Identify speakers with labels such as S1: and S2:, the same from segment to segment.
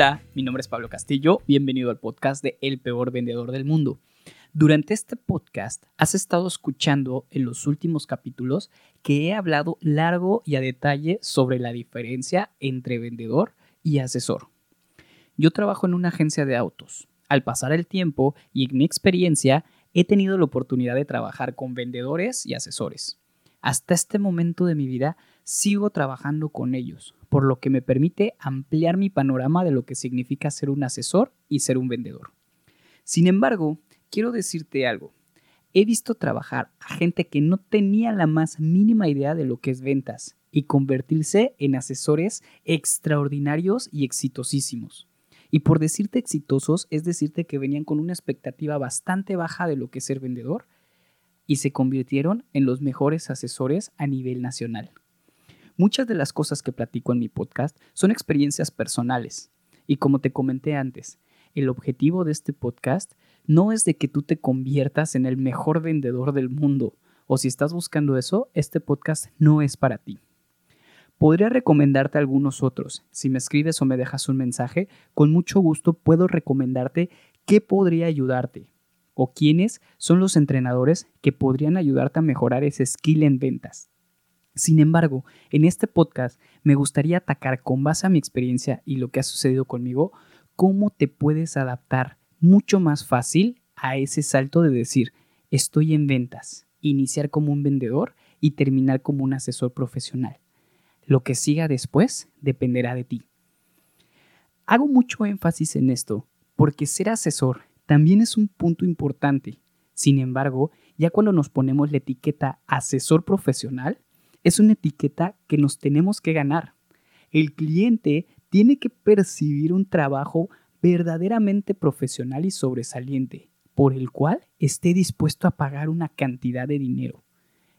S1: Hola, mi nombre es Pablo Castillo, bienvenido al podcast de El Peor Vendedor del Mundo. Durante este podcast has estado escuchando en los últimos capítulos que he hablado largo y a detalle sobre la diferencia entre vendedor y asesor. Yo trabajo en una agencia de autos. Al pasar el tiempo y en mi experiencia, he tenido la oportunidad de trabajar con vendedores y asesores. Hasta este momento de mi vida sigo trabajando con ellos, por lo que me permite ampliar mi panorama de lo que significa ser un asesor y ser un vendedor. Sin embargo, quiero decirte algo. He visto trabajar a gente que no tenía la más mínima idea de lo que es ventas y convertirse en asesores extraordinarios y exitosísimos. Y por decirte exitosos es decirte que venían con una expectativa bastante baja de lo que es ser vendedor y se convirtieron en los mejores asesores a nivel nacional. Muchas de las cosas que platico en mi podcast son experiencias personales. Y como te comenté antes, el objetivo de este podcast no es de que tú te conviertas en el mejor vendedor del mundo. O si estás buscando eso, este podcast no es para ti. Podría recomendarte algunos otros. Si me escribes o me dejas un mensaje, con mucho gusto puedo recomendarte qué podría ayudarte o quiénes son los entrenadores que podrían ayudarte a mejorar ese skill en ventas. Sin embargo, en este podcast me gustaría atacar con base a mi experiencia y lo que ha sucedido conmigo, cómo te puedes adaptar mucho más fácil a ese salto de decir, estoy en ventas, iniciar como un vendedor y terminar como un asesor profesional. Lo que siga después dependerá de ti. Hago mucho énfasis en esto porque ser asesor también es un punto importante. Sin embargo, ya cuando nos ponemos la etiqueta asesor profesional, es una etiqueta que nos tenemos que ganar. El cliente tiene que percibir un trabajo verdaderamente profesional y sobresaliente, por el cual esté dispuesto a pagar una cantidad de dinero.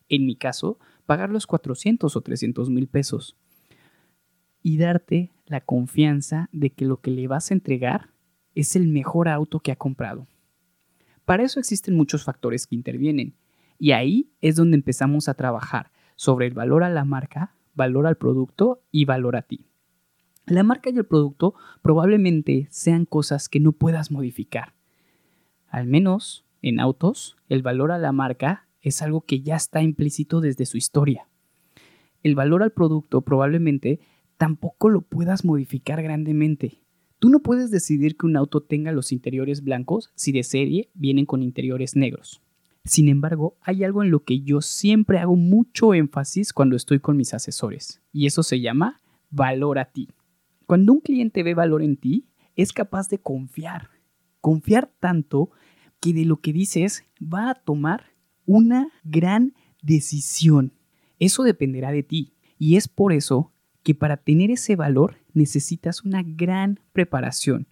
S1: En mi caso, pagar los 400 o 300 mil pesos. Y darte la confianza de que lo que le vas a entregar es el mejor auto que ha comprado. Para eso existen muchos factores que intervienen, y ahí es donde empezamos a trabajar sobre el valor a la marca, valor al producto y valor a ti. La marca y el producto probablemente sean cosas que no puedas modificar. Al menos en autos, el valor a la marca es algo que ya está implícito desde su historia. El valor al producto probablemente tampoco lo puedas modificar grandemente. Tú no puedes decidir que un auto tenga los interiores blancos si de serie vienen con interiores negros. Sin embargo, hay algo en lo que yo siempre hago mucho énfasis cuando estoy con mis asesores, y eso se llama valor a ti. Cuando un cliente ve valor en ti, es capaz de confiar, confiar tanto que de lo que dices va a tomar una gran decisión. Eso dependerá de ti, y es por eso que para tener ese valor necesitas una gran preparación.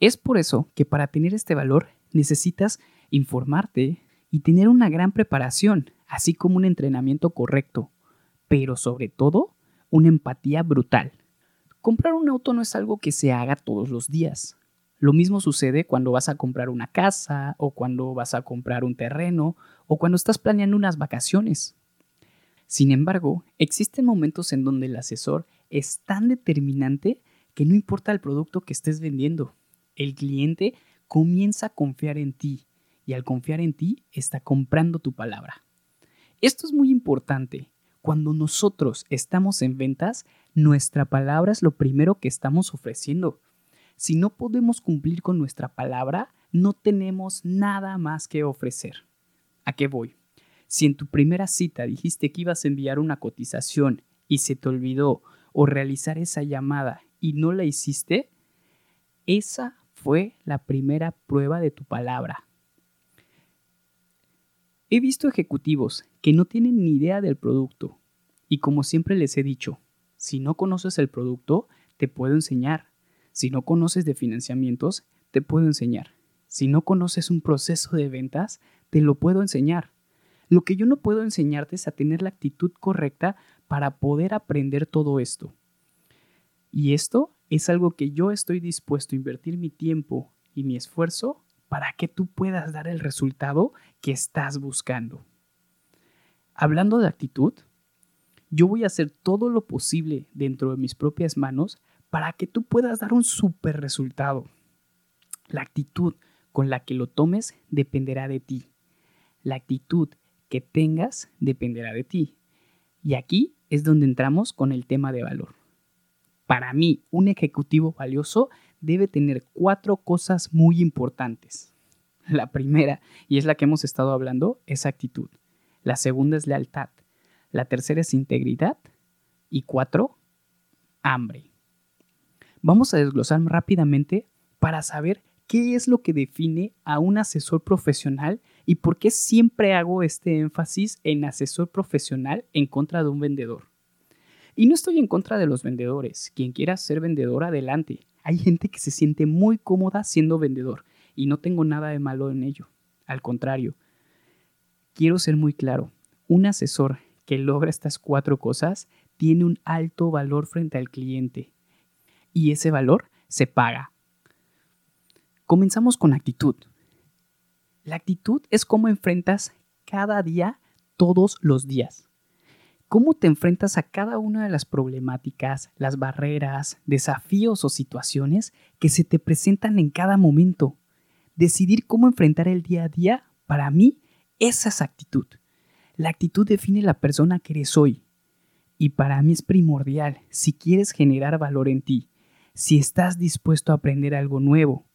S1: Es por eso que para tener este valor necesitas informarte, y tener una gran preparación, así como un entrenamiento correcto, pero sobre todo una empatía brutal. Comprar un auto no es algo que se haga todos los días. Lo mismo sucede cuando vas a comprar una casa o cuando vas a comprar un terreno o cuando estás planeando unas vacaciones. Sin embargo, existen momentos en donde el asesor es tan determinante que no importa el producto que estés vendiendo, el cliente comienza a confiar en ti y al confiar en ti está comprando tu palabra. Esto es muy importante. Cuando nosotros estamos en ventas, nuestra palabra es lo primero que estamos ofreciendo. Si no podemos cumplir con nuestra palabra, no tenemos nada más que ofrecer. ¿A qué voy? Si en tu primera cita dijiste que ibas a enviar una cotización y se te olvidó o realizar esa llamada y no la hiciste, esa fue la primera prueba de tu palabra. He visto ejecutivos que no tienen ni idea del producto y como siempre les he dicho, si no conoces el producto, te puedo enseñar. Si no conoces de financiamientos, te puedo enseñar. Si no conoces un proceso de ventas, te lo puedo enseñar. Lo que yo no puedo enseñarte es a tener la actitud correcta para poder aprender todo esto. Y esto es algo que yo estoy dispuesto a invertir mi tiempo y mi esfuerzo para que tú puedas dar el resultado que estás buscando. Hablando de actitud, yo voy a hacer todo lo posible dentro de mis propias manos para que tú puedas dar un súper resultado. La actitud con la que lo tomes dependerá de ti. La actitud que tengas dependerá de ti. Y aquí es donde entramos con el tema de valor. Para mí, un ejecutivo valioso debe tener cuatro cosas muy importantes. La primera, y es la que hemos estado hablando, es actitud. La segunda es lealtad. La tercera es integridad. Y cuatro, hambre. Vamos a desglosar rápidamente para saber qué es lo que define a un asesor profesional y por qué siempre hago este énfasis en asesor profesional en contra de un vendedor. Y no estoy en contra de los vendedores. Quien quiera ser vendedor, adelante. Hay gente que se siente muy cómoda siendo vendedor y no tengo nada de malo en ello. Al contrario, quiero ser muy claro. Un asesor que logra estas cuatro cosas tiene un alto valor frente al cliente. Y ese valor se paga. Comenzamos con actitud. La actitud es cómo enfrentas cada día, todos los días. Cómo te enfrentas a cada una de las problemáticas, las barreras, desafíos o situaciones que se te presentan en cada momento. Decidir cómo enfrentar el día a día, para mí, esa es actitud. La actitud define la persona que eres hoy. Y para mí es primordial si quieres generar valor en ti, si estás dispuesto a aprender algo nuevo.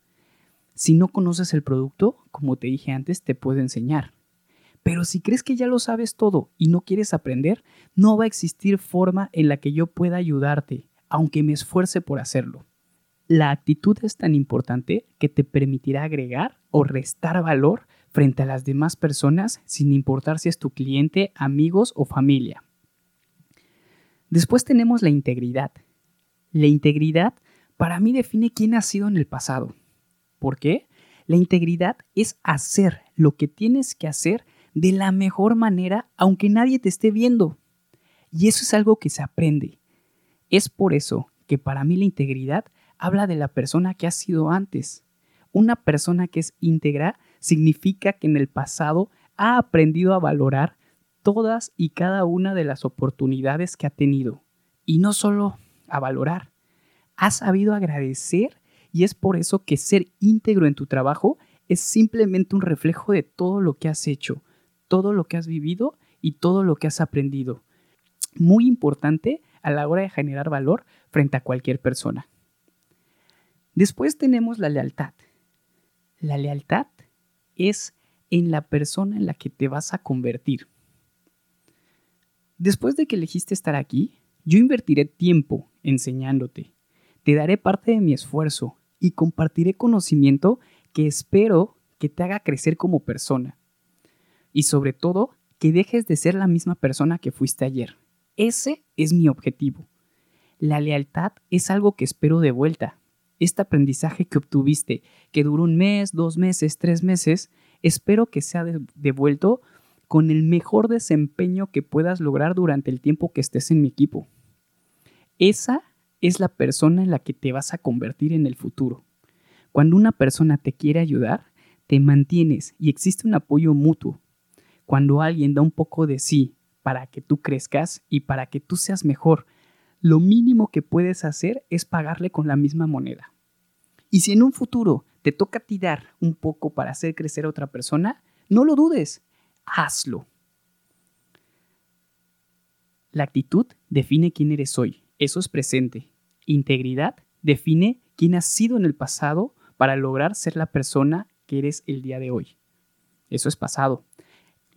S1: Si no conoces el producto, como te dije antes, te puedo enseñar. Pero si crees que ya lo sabes todo y no quieres aprender, no va a existir forma en la que yo pueda ayudarte, aunque me esfuerce por hacerlo. La actitud es tan importante que te permitirá agregar o restar valor frente a las demás personas sin importar si es tu cliente, amigos o familia. Después tenemos la integridad. La integridad para mí define quién has sido en el pasado. ¿Por qué? La integridad es hacer lo que tienes que hacer de la mejor manera aunque nadie te esté viendo. Y eso es algo que se aprende. Es por eso que para mí la integridad habla de la persona que has sido antes. Una persona que es íntegra significa que en el pasado ha aprendido a valorar todas y cada una de las oportunidades que ha tenido. Y no solo a valorar, ha sabido agradecer y es por eso que ser íntegro en tu trabajo es simplemente un reflejo de todo lo que has hecho, todo lo que has vivido y todo lo que has aprendido. Muy importante a la hora de generar valor frente a cualquier persona. Después tenemos la lealtad. La lealtad es en la persona en la que te vas a convertir. Después de que elegiste estar aquí, yo invertiré tiempo enseñándote. Te daré parte de mi esfuerzo y compartiré conocimiento que espero que te haga crecer como persona. Y sobre todo, que dejes de ser la misma persona que fuiste ayer. Ese es mi objetivo. La lealtad es algo que espero de vuelta. Este aprendizaje que obtuviste, que duró un mes, dos meses, tres meses, espero que sea devuelto con el mejor desempeño que puedas lograr durante el tiempo que estés en mi equipo. Esa es la persona en la que te vas a convertir en el futuro. Cuando una persona te quiere ayudar, te mantienes y existe un apoyo mutuo. Cuando alguien da un poco de sí para que tú crezcas y para que tú seas mejor, lo mínimo que puedes hacer es pagarle con la misma moneda. Y si en un futuro te toca tirar un poco para hacer crecer a otra persona, no lo dudes, hazlo. La actitud define quién eres hoy, eso es presente. Integridad define quién has sido en el pasado para lograr ser la persona que eres el día de hoy. Eso es pasado.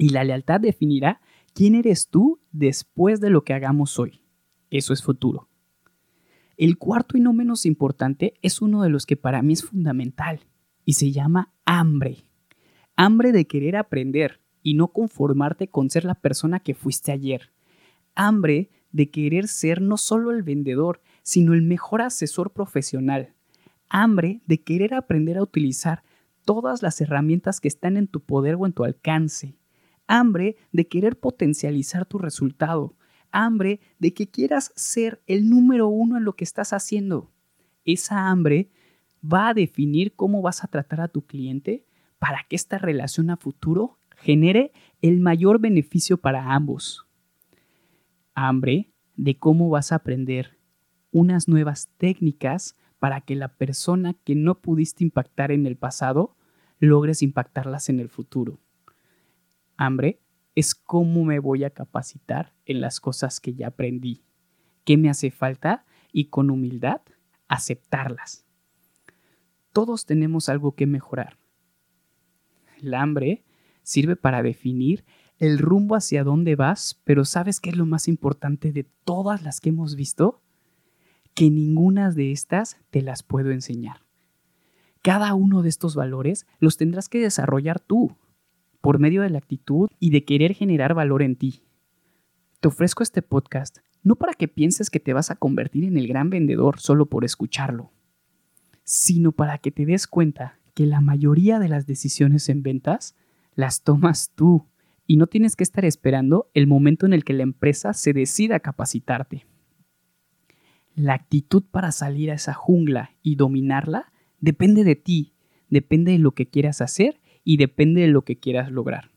S1: Y la lealtad definirá quién eres tú después de lo que hagamos hoy. Eso es futuro. El cuarto y no menos importante es uno de los que para mí es fundamental y se llama hambre. Hambre de querer aprender y no conformarte con ser la persona que fuiste ayer. Hambre de querer ser no solo el vendedor, sino el mejor asesor profesional. Hambre de querer aprender a utilizar todas las herramientas que están en tu poder o en tu alcance. Hambre de querer potencializar tu resultado. Hambre de que quieras ser el número uno en lo que estás haciendo. Esa hambre va a definir cómo vas a tratar a tu cliente para que esta relación a futuro genere el mayor beneficio para ambos hambre de cómo vas a aprender unas nuevas técnicas para que la persona que no pudiste impactar en el pasado logres impactarlas en el futuro. Hambre es cómo me voy a capacitar en las cosas que ya aprendí, qué me hace falta y con humildad aceptarlas. Todos tenemos algo que mejorar. El hambre sirve para definir el rumbo hacia dónde vas, pero ¿sabes qué es lo más importante de todas las que hemos visto? Que ninguna de estas te las puedo enseñar. Cada uno de estos valores los tendrás que desarrollar tú, por medio de la actitud y de querer generar valor en ti. Te ofrezco este podcast no para que pienses que te vas a convertir en el gran vendedor solo por escucharlo, sino para que te des cuenta que la mayoría de las decisiones en ventas las tomas tú y no tienes que estar esperando el momento en el que la empresa se decida a capacitarte. La actitud para salir a esa jungla y dominarla depende de ti, depende de lo que quieras hacer y depende de lo que quieras lograr.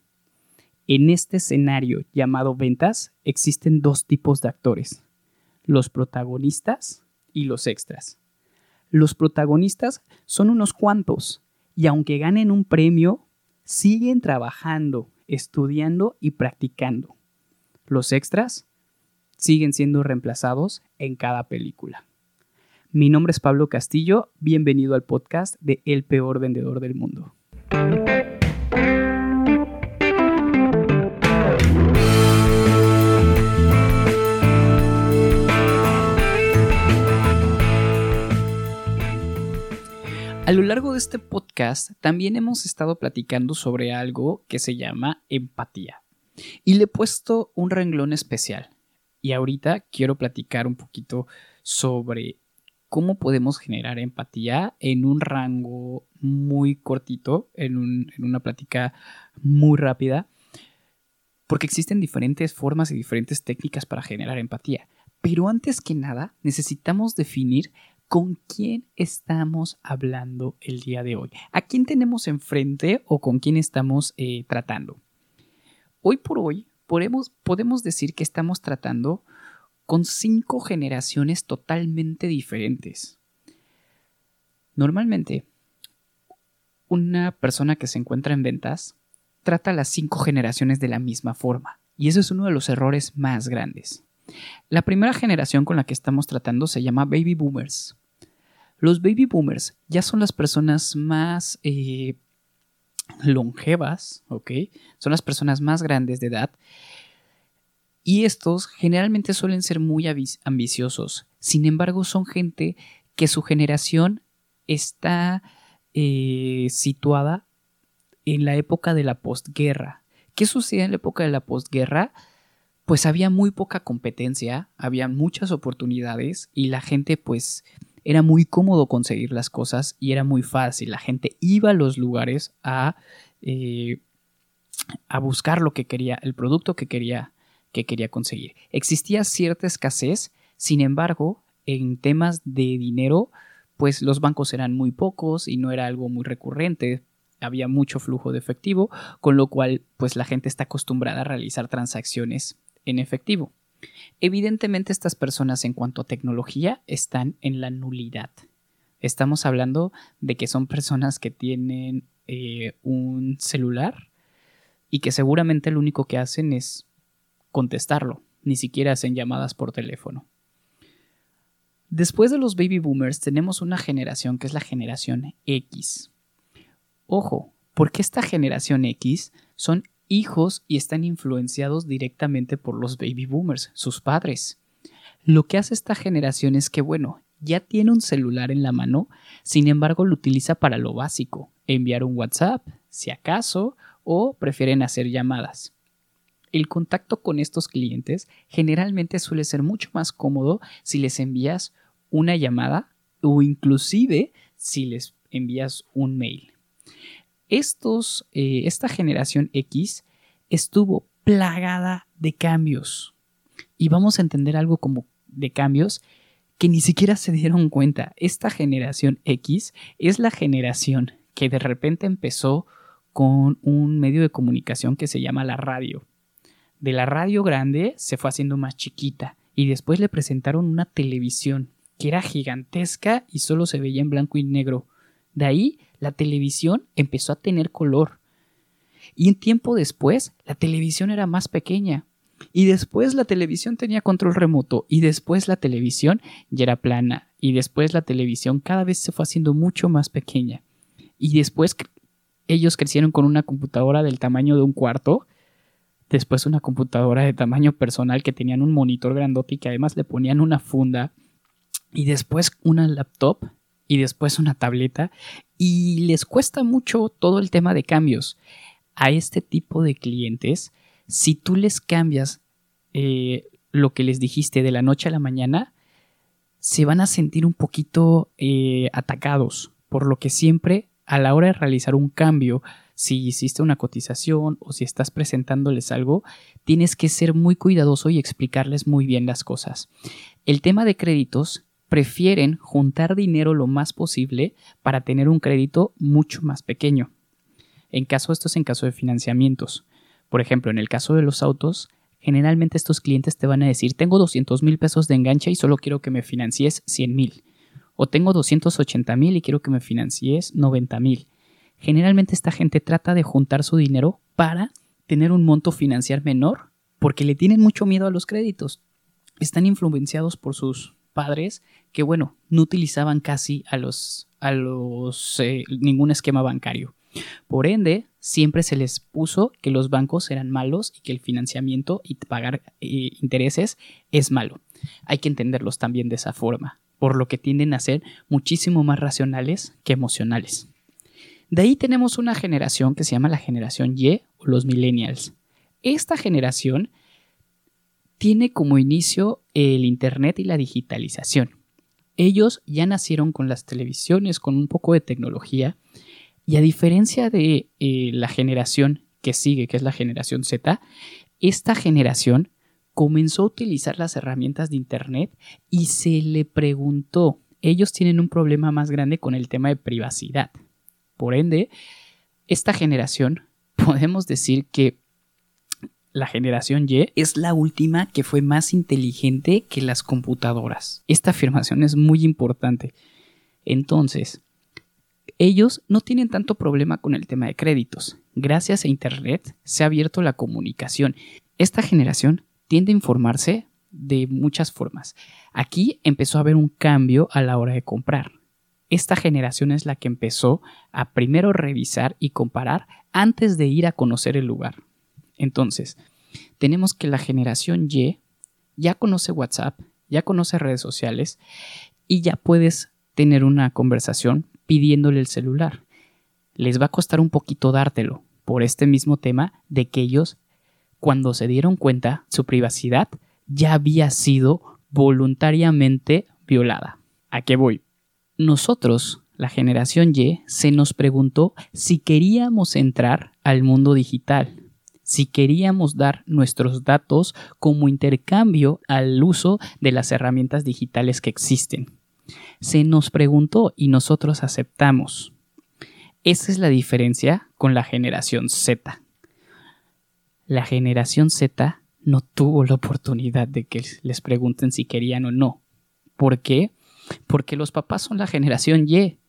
S1: En este escenario llamado ventas existen dos tipos de actores, los protagonistas y los extras. Los protagonistas son unos cuantos y aunque ganen un premio, siguen trabajando, estudiando y practicando. Los extras siguen siendo reemplazados en cada película. Mi nombre es Pablo Castillo, bienvenido al podcast de El peor vendedor del mundo. A lo largo de este podcast también hemos estado platicando sobre algo que se llama empatía. Y le he puesto un renglón especial. Y ahorita quiero platicar un poquito sobre cómo podemos generar empatía en un rango muy cortito, en, una plática muy rápida, porque existen diferentes formas y diferentes técnicas para generar empatía. Pero antes que nada, necesitamos definir con quién estamos hablando el día de hoy. ¿A quién tenemos enfrente o con quién estamos eh, tratando? Hoy por hoy podemos, podemos decir que estamos tratando con cinco generaciones totalmente diferentes. Normalmente, una persona que se encuentra en ventas trata las cinco generaciones de la misma forma, y eso es uno de los errores más grandes. La primera generación con la que estamos tratando se llama baby boomers. Los baby boomers ya son las personas más eh, longevas, ¿ok? Son las personas más grandes de edad. Y estos generalmente suelen ser muy ambiciosos. Sin embargo, son gente que su generación está eh, situada en la época de la postguerra. ¿Qué sucede en la época de la postguerra? Pues había muy poca competencia, había muchas oportunidades y la gente pues era muy cómodo conseguir las cosas y era muy fácil. La gente iba a los lugares a, eh, a buscar lo que quería, el producto que quería, que quería conseguir. Existía cierta escasez, sin embargo, en temas de dinero, pues los bancos eran muy pocos y no era algo muy recurrente había mucho flujo de efectivo, con lo cual pues la gente está acostumbrada a realizar transacciones en efectivo. Evidentemente estas personas en cuanto a tecnología están en la nulidad. Estamos hablando de que son personas que tienen eh, un celular y que seguramente lo único que hacen es contestarlo, ni siquiera hacen llamadas por teléfono. Después de los baby boomers tenemos una generación que es la generación X. Ojo, porque esta generación X son hijos y están influenciados directamente por los baby boomers, sus padres. Lo que hace esta generación es que, bueno, ya tiene un celular en la mano, sin embargo lo utiliza para lo básico, enviar un WhatsApp, si acaso, o prefieren hacer llamadas. El contacto con estos clientes generalmente suele ser mucho más cómodo si les envías una llamada o inclusive si les envías un mail eh, esta generación X estuvo plagada de cambios. Y vamos a entender algo como de cambios que ni siquiera se dieron cuenta. Esta generación X es la generación que de repente empezó con un medio de comunicación que se llama la radio. De la radio grande se fue haciendo más chiquita y después le presentaron una televisión que era gigantesca y solo se veía en blanco y negro. De ahí la televisión empezó a tener color. Y un tiempo después, la televisión era más pequeña. Y después la televisión tenía control remoto. Y después la televisión ya era plana. Y después la televisión cada vez se fue haciendo mucho más pequeña. Y después ellos crecieron con una computadora del tamaño de un cuarto. Después una computadora de tamaño personal que tenían un monitor grandote y que además le ponían una funda. Y después una laptop. Y después una tableta. Y les cuesta mucho todo el tema de cambios. A este tipo de clientes, si tú les cambias eh, lo que les dijiste de la noche a la mañana, se van a sentir un poquito eh, atacados, por lo que siempre a la hora de realizar un cambio, si hiciste una cotización o si estás presentándoles algo, tienes que ser muy cuidadoso y explicarles muy bien las cosas. El tema de créditos, prefieren juntar dinero lo más posible para tener un crédito mucho más pequeño. En caso, esto es en caso de financiamientos. Por ejemplo, en el caso de los autos, generalmente estos clientes te van a decir, tengo 200 mil pesos de enganche y solo quiero que me financies 100 mil. O tengo 280 mil y quiero que me financies 90 mil. Generalmente esta gente trata de juntar su dinero para tener un monto financiar menor porque le tienen mucho miedo a los créditos. Están influenciados por sus padres que, bueno, no utilizaban casi a los, a los, eh, ningún esquema bancario. Por ende, siempre se les puso que los bancos eran malos y que el financiamiento y pagar eh, intereses es malo. Hay que entenderlos también de esa forma, por lo que tienden a ser muchísimo más racionales que emocionales. De ahí tenemos una generación que se llama la generación Y o los millennials. Esta generación tiene como inicio el Internet y la digitalización. Ellos ya nacieron con las televisiones, con un poco de tecnología, y a diferencia de eh, la generación que sigue, que es la generación Z, esta generación comenzó a utilizar las herramientas de Internet y se le preguntó, ellos tienen un problema más grande con el tema de privacidad. Por ende, esta generación podemos decir que la generación Y es la última que fue más inteligente que las computadoras. Esta afirmación es muy importante. Entonces, ellos no tienen tanto problema con el tema de créditos. Gracias a Internet se ha abierto la comunicación. Esta generación tiende a informarse de muchas formas. Aquí empezó a haber un cambio a la hora de comprar. Esta generación es la que empezó a primero revisar y comparar antes de ir a conocer el lugar. Entonces, tenemos que la generación Y ya conoce WhatsApp, ya conoce redes sociales y ya puedes tener una conversación pidiéndole el celular. Les va a costar un poquito dártelo por este mismo tema de que ellos, cuando se dieron cuenta, su privacidad ya había sido voluntariamente violada. ¿A qué voy? Nosotros, la generación Y, se nos preguntó si queríamos entrar al mundo digital, si queríamos dar nuestros datos como intercambio al uso de las herramientas digitales que existen. Se nos preguntó y nosotros aceptamos. Esa es la diferencia con la generación Z. La generación Z no tuvo la oportunidad de que les pregunten si querían o no. ¿Por qué? Porque los papás son la generación Y.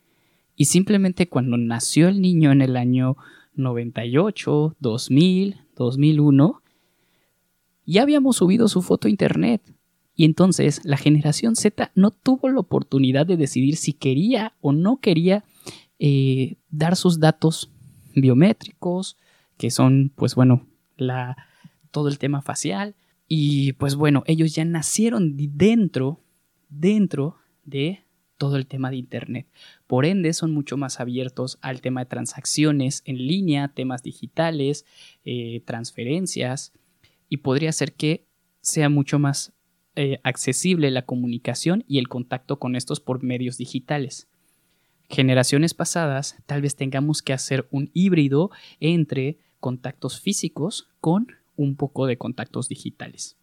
S1: Y simplemente cuando nació el niño en el año 98, 2000, 2001, ya habíamos subido su foto a internet. Y entonces la generación Z no tuvo la oportunidad de decidir si quería o no quería eh, dar sus datos biométricos, que son, pues bueno, la, todo el tema facial. Y pues bueno, ellos ya nacieron dentro, dentro de todo el tema de Internet. Por ende, son mucho más abiertos al tema de transacciones en línea, temas digitales, eh, transferencias, y podría ser que sea mucho más eh, accesible la comunicación y el contacto con estos por medios digitales. Generaciones pasadas tal vez tengamos que hacer un híbrido entre contactos físicos con un poco de contactos digitales.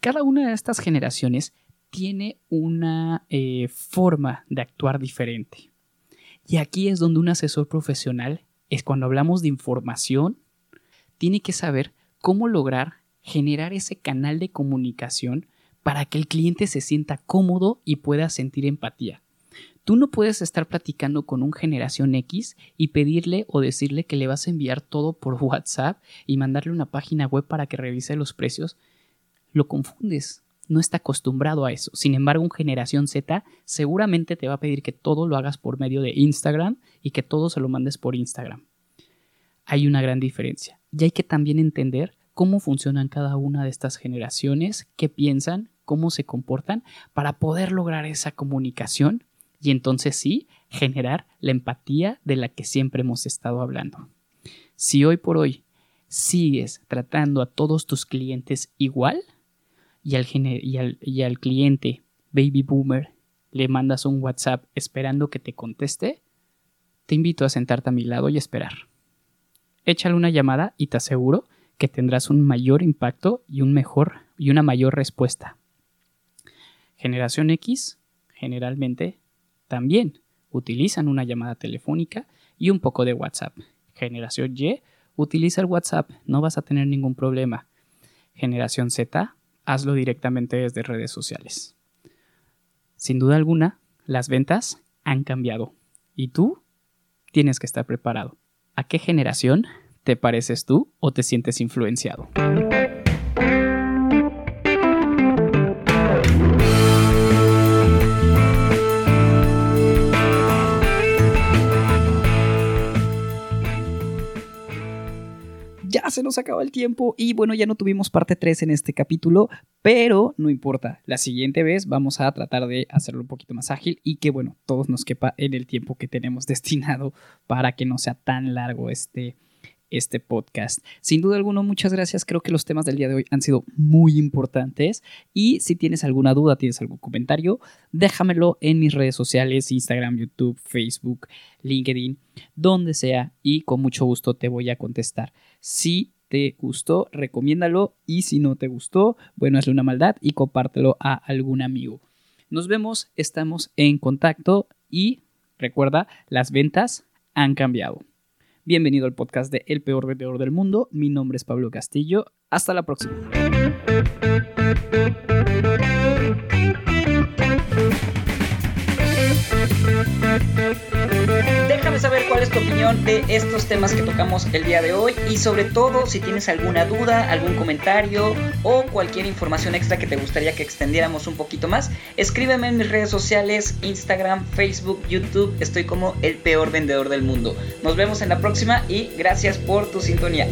S1: Cada una de estas generaciones tiene una eh, forma de actuar diferente. Y aquí es donde un asesor profesional, es cuando hablamos de información, tiene que saber cómo lograr generar ese canal de comunicación para que el cliente se sienta cómodo y pueda sentir empatía. Tú no puedes estar platicando con un generación X y pedirle o decirle que le vas a enviar todo por WhatsApp y mandarle una página web para que revise los precios. Lo confundes. No está acostumbrado a eso. Sin embargo, un generación Z seguramente te va a pedir que todo lo hagas por medio de Instagram y que todo se lo mandes por Instagram. Hay una gran diferencia. Y hay que también entender cómo funcionan cada una de estas generaciones, qué piensan, cómo se comportan, para poder lograr esa comunicación y entonces sí, generar la empatía de la que siempre hemos estado hablando. Si hoy por hoy sigues tratando a todos tus clientes igual y al, cliente baby boomer le mandas un WhatsApp esperando que te conteste, te invito a sentarte a mi lado y esperar. Échale una llamada y te aseguro que tendrás un mayor impacto y un mejor y una mayor respuesta. Generación X generalmente también utilizan una llamada telefónica y un poco de WhatsApp. Generación Y, utiliza el WhatsApp, no vas a tener ningún problema. Generación Z, hazlo directamente desde redes sociales. Sin duda alguna, las ventas han cambiado y tú tienes que estar preparado. ¿A qué generación te pareces tú o te sientes influenciado? Ya se nos acaba el tiempo y bueno, ya no tuvimos parte 3 en este capítulo, pero no importa, la siguiente vez vamos a tratar de hacerlo un poquito más ágil y que bueno, todos nos quepa en el tiempo que tenemos destinado para que no sea tan largo este, este podcast. Sin duda alguna, muchas gracias. Creo que los temas del día de hoy han sido muy importantes. Y si tienes alguna duda, tienes algún comentario, déjamelo en mis redes sociales, Instagram, YouTube, Facebook, LinkedIn, donde sea. Y con mucho gusto te voy a contestar. Si te gustó, recomiéndalo. Y si no te gustó, bueno, hazle una maldad y compártelo a algún amigo. Nos vemos, estamos en contacto y recuerda, las ventas han cambiado. Bienvenido al podcast de El Peor Vendedor del Mundo. Mi nombre es Pablo Castillo. Hasta la próxima. Déjame saber cuál es tu opinión de estos temas que tocamos el día de hoy y sobre todo si tienes alguna duda, algún comentario o cualquier información extra que te gustaría que extendiéramos un poquito más, escríbeme en mis redes sociales, Instagram, Facebook, YouTube, estoy como el peor vendedor del mundo. Nos vemos en la próxima y gracias por tu sintonía.